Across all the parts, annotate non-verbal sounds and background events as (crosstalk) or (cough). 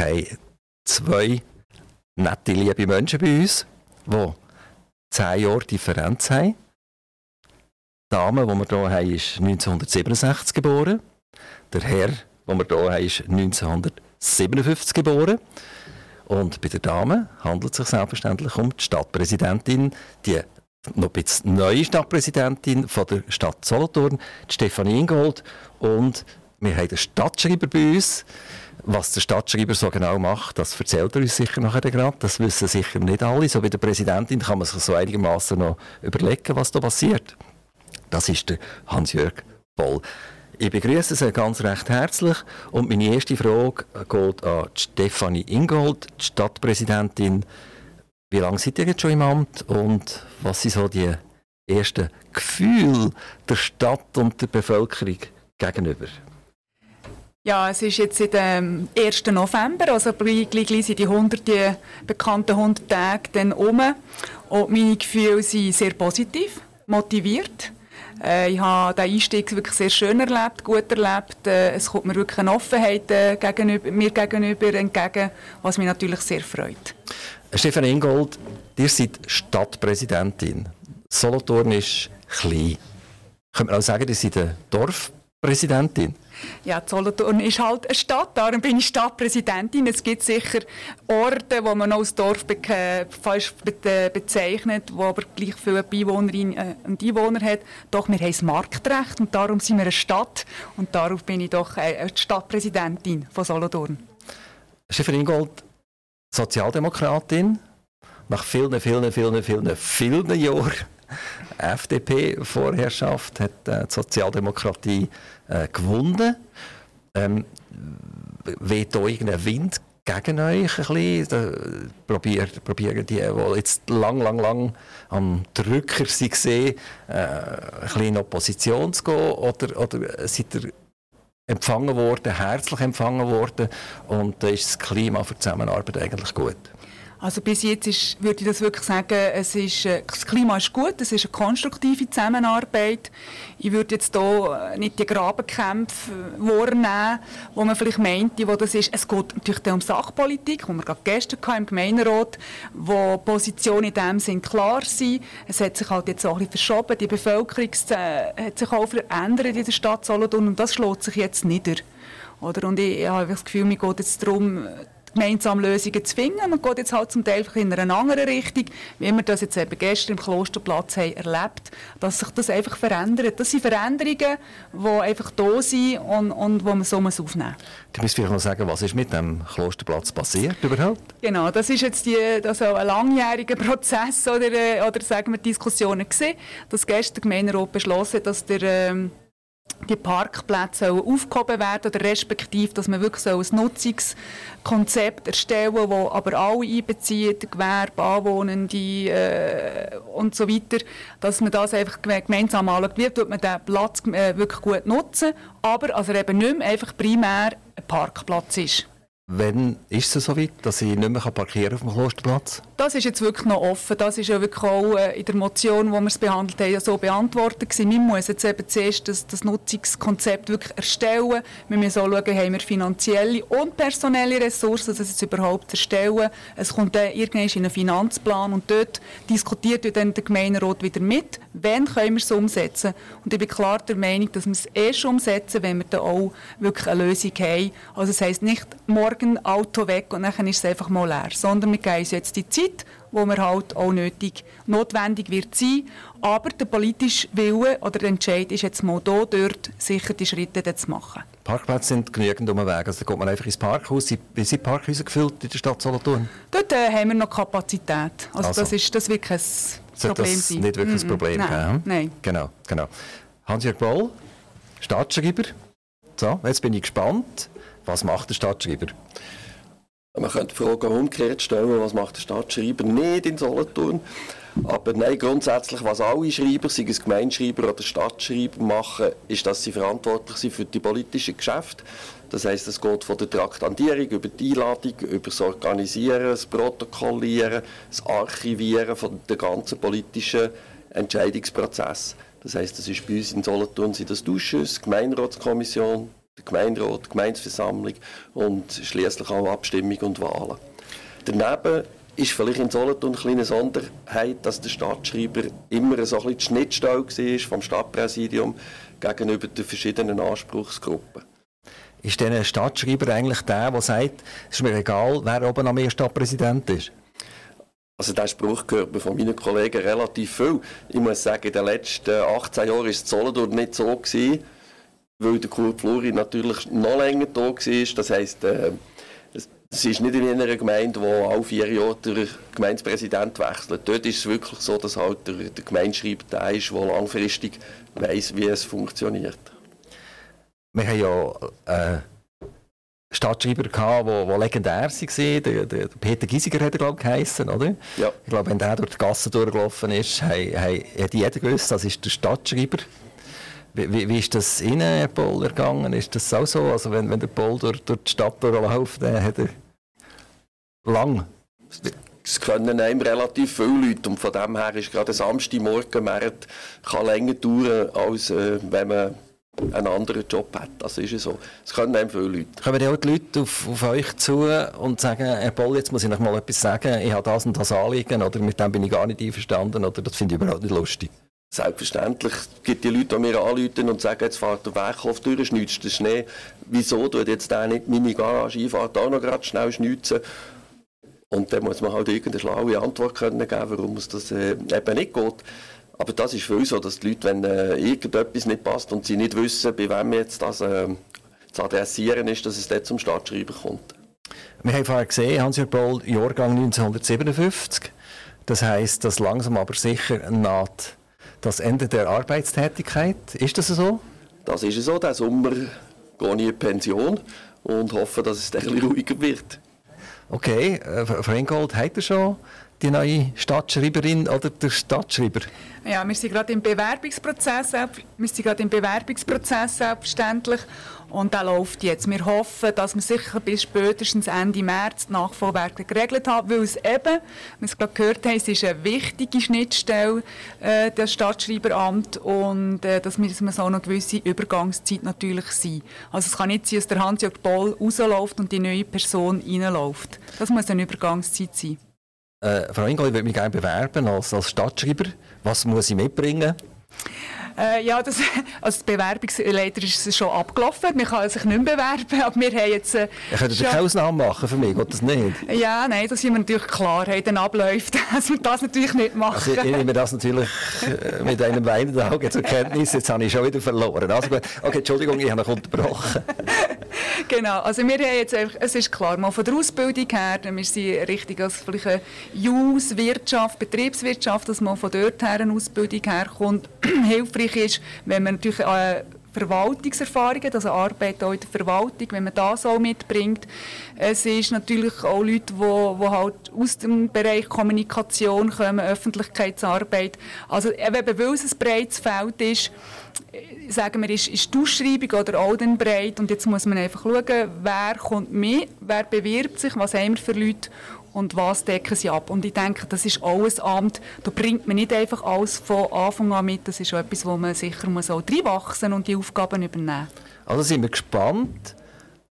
haben zwei nette, liebe Menschen bei uns, die zehn Jahre Differenz haben. Die Dame, die wir hier haben, ist 1967 geboren. Der Herr, den wir hier haben, ist 1957 geboren. Und bei der Dame handelt es sich selbstverständlich um die Stadtpräsidentin, die noch ein bisschen neue Stadtpräsidentin von der Stadt Solothurn, Stefanie Ingold. Und wir haben den Stadtschreiber bei uns. Was der Stadtschreiber so genau macht, das erzählt er uns sicher nachher gerade. Das wissen sicher nicht alle. So wie der Präsidentin kann man sich so einigermaßen noch überlegen, was da passiert. Das ist der Hans-Jörg Boll. Ich begrüße Sie ganz recht herzlich und meine erste Frage geht an Stefanie Ingold, die Stadtpräsidentin. Wie lange seid ihr jetzt schon im Amt und was sind so die ersten Gefühle der Stadt und der Bevölkerung gegenüber? Ja, es ist jetzt seit dem 1. November, also gleich, gleich sind die 100, die bekannten 100 Tage dann um. Und meine Gefühle sind sehr positiv, motiviert. Äh, ich habe den Einstieg wirklich sehr schön erlebt, gut erlebt. Äh, es kommt mir wirklich eine Offenheit äh, gegenüber, mir gegenüber entgegen, was mich natürlich sehr freut. Stefan Ingold, ihr seid Stadtpräsidentin. Solothurn ist klein. Könnte man auch sagen, ihr seid eine Dorfpräsidentin? Ja, Solothurn ist halt eine Stadt, darum bin ich Stadtpräsidentin. Es gibt sicher Orte, wo man als Dorf be falsch be bezeichnet, wo aber gleich viele Einwohnerinnen äh, und Einwohner hat. Doch wir haben das Marktrecht und darum sind wir eine Stadt und darum bin ich doch äh, Stadtpräsidentin von Solothurn. Stefan Ingold, Sozialdemokratin, nach vielen, vielen, vielen, vielen, vielen Jahren FDP-Vorherrschaft hat äh, die Sozialdemokratie äh, gewonnen. Ähm, weht da irgendein Wind gegen euch ein bisschen? Probiert, probieren die, die jetzt lang, lang, lang am Drücker sind, äh, ein bisschen in Opposition zu gehen? Oder, oder seid ihr empfangen worden, herzlich empfangen worden und da ist das Klima für Zusammenarbeit eigentlich gut? Also bis jetzt ist, würde ich das wirklich sagen, es ist, äh, das Klima ist gut, es ist eine konstruktive Zusammenarbeit. Ich würde jetzt hier äh, nicht die Grabenkämpfe äh, wahrnehmen, wo man vielleicht meinte, wo das ist. Es geht natürlich um Sachpolitik, wo wir gerade gestern im Gemeinderat, wo Positionen in dem Sinn klar sind. Es hat sich halt jetzt auch ein bisschen verschoben, die Bevölkerung hat sich auch verändert in der Stadt Solothurn und das schlägt sich jetzt nieder. Oder? Und ich, ich habe das Gefühl, mir geht jetzt darum, gemeinsam Lösungen zu finden. Man geht jetzt halt zum Teil in eine andere Richtung, wie wir das jetzt eben gestern im Klosterplatz haben erlebt, dass sich das einfach verändert. Das sind Veränderungen, die einfach da sind und, und wo man so muss aufnehmen muss. Du musst vielleicht noch sagen, was ist mit dem Klosterplatz passiert überhaupt? Genau, das ist jetzt die, das ein langjähriger Prozess oder, äh, oder sagen wir Diskussionen gesehen, dass gestern der Gemeinderat beschlossen hat, dass der ähm, die Parkplätze aufgehoben werden oder respektive, dass man wirklich so ein Nutzungskonzept erstellen soll, das aber alle einbezieht, Gewerbe, Anwohnende äh, und so weiter, dass man das einfach gemeinsam anschaut, wie tut man den Platz äh, wirklich gut nutzen, aber also eben nicht mehr einfach primär ein Parkplatz ist. Wann ist es so weit, dass ich nicht mehr parkieren auf dem Klosterplatz? Das ist jetzt wirklich noch offen. Das ist ja wirklich auch äh, in der Motion, wo wir es behandelt haben, so beantwortet gewesen. Man muss jetzt eben zuerst das, das Nutzungskonzept wirklich erstellen. Wir müssen auch schauen, haben wir finanzielle und personelle Ressourcen, das jetzt überhaupt zu erstellen. Es kommt dann irgendwann in einen Finanzplan und dort diskutiert dann der Gemeinderat wieder mit, wann können wir es umsetzen. Und ich bin klar der Meinung, dass wir es erst umsetzen, wenn wir dann auch wirklich eine Lösung haben. Also das heisst nicht morgen morgen Auto weg und dann ist es einfach mal leer. Sondern wir geben uns jetzt die Zeit, wo wir halt auch nötig, notwendig wird sein. Aber der politische Wille oder der Entscheid ist jetzt mal da, dort sicher die Schritte zu machen. Parkplätze sind genügend um den Weg. Also da geht man einfach ins Parkhaus. Wie sind Parkhäuser gefüllt in der Stadt Solothurn? Dort äh, haben wir noch Kapazität. Also, also. das ist das wirklich ein Problem das sein. nicht wirklich mm -mm. ein Problem Nein. Geben? Nein. Genau, genau. Hans-Jörg Boll, Staatsschreiber. So, jetzt bin ich gespannt. Was macht der Stadtschreiber? Man könnte die Frage umgekehrt stellen, was macht der Stadtschreiber nicht in Solothurn? Aber nein, grundsätzlich, was alle Schreiber, sei es Gemeinschreiber oder Stadtschreiber, machen, ist, dass sie verantwortlich sind für die politischen Geschäfte. Das heißt, es geht von der Traktandierung über die Einladung, über das Organisieren, das Protokollieren, das Archivieren von der ganzen politischen Entscheidungsprozess. Das heißt, das ist bei uns in Solothurn sind das Ausschüsse, Gemeinderatskommission, der Gemeinderat, die Gemeindeversammlung und schließlich auch Abstimmung und Wahlen. Daneben ist vielleicht in Solothurn eine kleine Sonderheit, dass der Stadtschreiber immer so ein bisschen die Schnittstelle war vom Stadtpräsidium gegenüber den verschiedenen Anspruchsgruppen. Ist denn ein Stadtschreiber eigentlich der, der sagt, es ist mir egal, wer oben am mehr Stadtpräsident ist? Also der Spruch gehört mir von meinen Kollegen relativ viel. Ich muss sagen, in den letzten 18 Jahren war es Solothurn nicht so, gewesen, weil der Kurt Fluri natürlich noch länger da war. Das heisst, äh, es ist nicht in einer Gemeinde, wo alle vier Jahre der Gemeindepräsident wechselt. Dort ist es wirklich so, dass halt der, der Gemeindeschreiber der ist, der langfristig weiß, wie es funktioniert. Wir haben ja äh, Stadtschreiber gehabt, die, die legendär waren. Der, der Peter Giesiger hat er, glaube ich, geheissen, oder? Ja. Ich glaube, wenn der durch die Gasse durchgelaufen ist, hat, hat jeder gewusst, das ist der Stadtschreiber. Wie, wie, ist das Ihnen, Herr Pohl, ergangen? Ist das auch so? Also wenn, wenn der Pohl durch, durch die Stadt durchläuft, dann hat er lang... Es können einem relativ viele Leute und von dem her ist gerade ein Samstagmorgenmarkt kann länger dauern, als äh, wenn man einen anderen Job hat. Das ist so. Es können einem viele Leute. Kommen auch die Leute auf, auf euch zu und sagen, Herr Poll, jetzt muss ich noch mal etwas sagen, ich habe das und das Anliegen oder mit dem bin ich gar nicht einverstanden oder das finde ich überhaupt nicht lustig? Selbstverständlich gibt die Leute, die mir anrufen und sagen, jetzt fährt der Werkhof durch, schnitzt der Schnee. Wieso tut jetzt der nicht meine Garage einfahrt auch noch gerade schnell schnitzen? Und dann muss man halt irgendeine schlaue Antwort können geben, warum es das äh, eben nicht geht. Aber das ist für uns so, dass die Leute, wenn äh, irgendetwas nicht passt und sie nicht wissen, bei wem jetzt das äh, zu adressieren ist, dass es dort zum Stadtschreiber kommt. Wir haben vorher gesehen, Hans-Jörg Boll, Jahrgang 1957. Das heisst, dass langsam aber sicher naht das Ende der Arbeitstätigkeit. Ist das so? Das ist so. Der Sommer gehe ich in Pension und hoffe, dass es ein bisschen ruhiger wird. Okay, äh, Frau Ingold, hat er schon die neue Stadtschreiberin oder der Stadtschreiber? Ja, wir sind gerade im Bewerbungsprozess, wir sind gerade im Bewerbungsprozess selbstverständlich und der läuft jetzt. Wir hoffen, dass wir sicher bis spätestens Ende März die Nachfolgewerke geregelt haben, weil es eben, wie wir es gerade gehört haben, es ist eine wichtige Schnittstelle, äh, das Stadtschreiberamt und äh, dass wir so eine gewisse Übergangszeit natürlich sein. Also es kann nicht sein, dass der Hans-Jörg Boll rausläuft und die neue Person reinläuft. Das muss eine Übergangszeit sein. Äh, Frau Ingol, ich würde mich gerne bewerben als, als Stadtschreiber. Was muss ich mitbringen? Äh, ja, das, (laughs) die Bewerbungsleiter ist schon abgelaufen. Man kann sich nicht mehr bewerben, aber wir haben jetzt... Äh, ich könnte schon... keine Ausnahme machen für mich, geht das nicht? Ja, nein, da sind wir natürlich klar, den abläuft, (laughs) dass wir das natürlich nicht machen. Also ich nehme das natürlich äh, mit einem weinenden Auge zur Kenntnis, jetzt habe ich schon wieder verloren. Also gut, okay, Entschuldigung, ich habe noch unterbrochen. (laughs) genau, also wir haben jetzt einfach, es ist klar, mal von der Ausbildung her, wir sind richtig als vielleicht eine Jus, Wirtschaft, Betriebswirtschaft, dass man von dort her eine Ausbildung herkommt, (clears throat) hilfreich ist, wenn man natürlich äh, Verwaltungserfahrungen, also Arbeit auch in der Verwaltung, wenn man das auch mitbringt. Es ist natürlich auch Leute, die, halt aus dem Bereich Kommunikation kommen, Öffentlichkeitsarbeit. Also eben, weil es ein breites Feld ist, sagen wir, ist, ist die Ausschreibung oder auch dann breit und jetzt muss man einfach schauen, wer kommt mit, wer bewirbt sich, was haben wir für Leute und was decken sie ab. Und ich denke, das ist auch ein Amt, da bringt man nicht einfach alles von Anfang an mit, das ist etwas, wo man sicher muss auch reinwachsen und die Aufgaben übernehmen Also sind wir gespannt,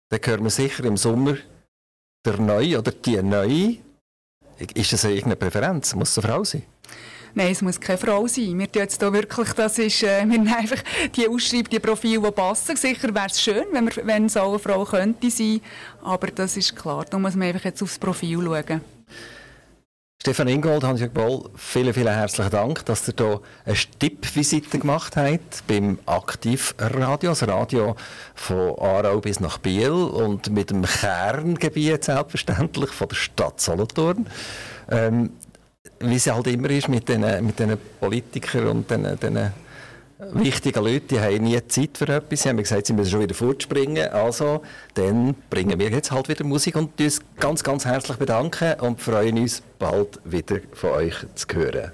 dann hören wir sicher im Sommer der Neue oder die Neue. Ist das irgendeine Präferenz? Muss es eine Frau sein? Nein, es muss keine Frau sein. Wir jetzt hier wirklich, das ist, äh, wir nehmen einfach die Ausschreibung, die Profile, die passen. Sicher wäre es schön, wenn, wir, wenn es auch eine Frau könnte sein, aber das ist klar. Da muss man einfach jetzt aufs Profil schauen. Stefan Ingold, Hans-Jörg Boll, vielen, vielen herzlichen Dank, dass ihr hier eine Stippvisite gemacht habt beim Aktivradio, das Radio von Aarau bis nach Biel und mit dem Kerngebiet selbstverständlich von der Stadt Solothurn. Ähm, wie es halt immer ist mit diesen mit den Politikern und den, den wichtigen Leuten, die haben nie Zeit für etwas. Sie haben gesagt, sie müssen schon wieder fortspringen. Also, dann bringen wir jetzt halt wieder Musik und uns ganz, ganz herzlich bedanken und freuen uns, bald wieder von euch zu hören.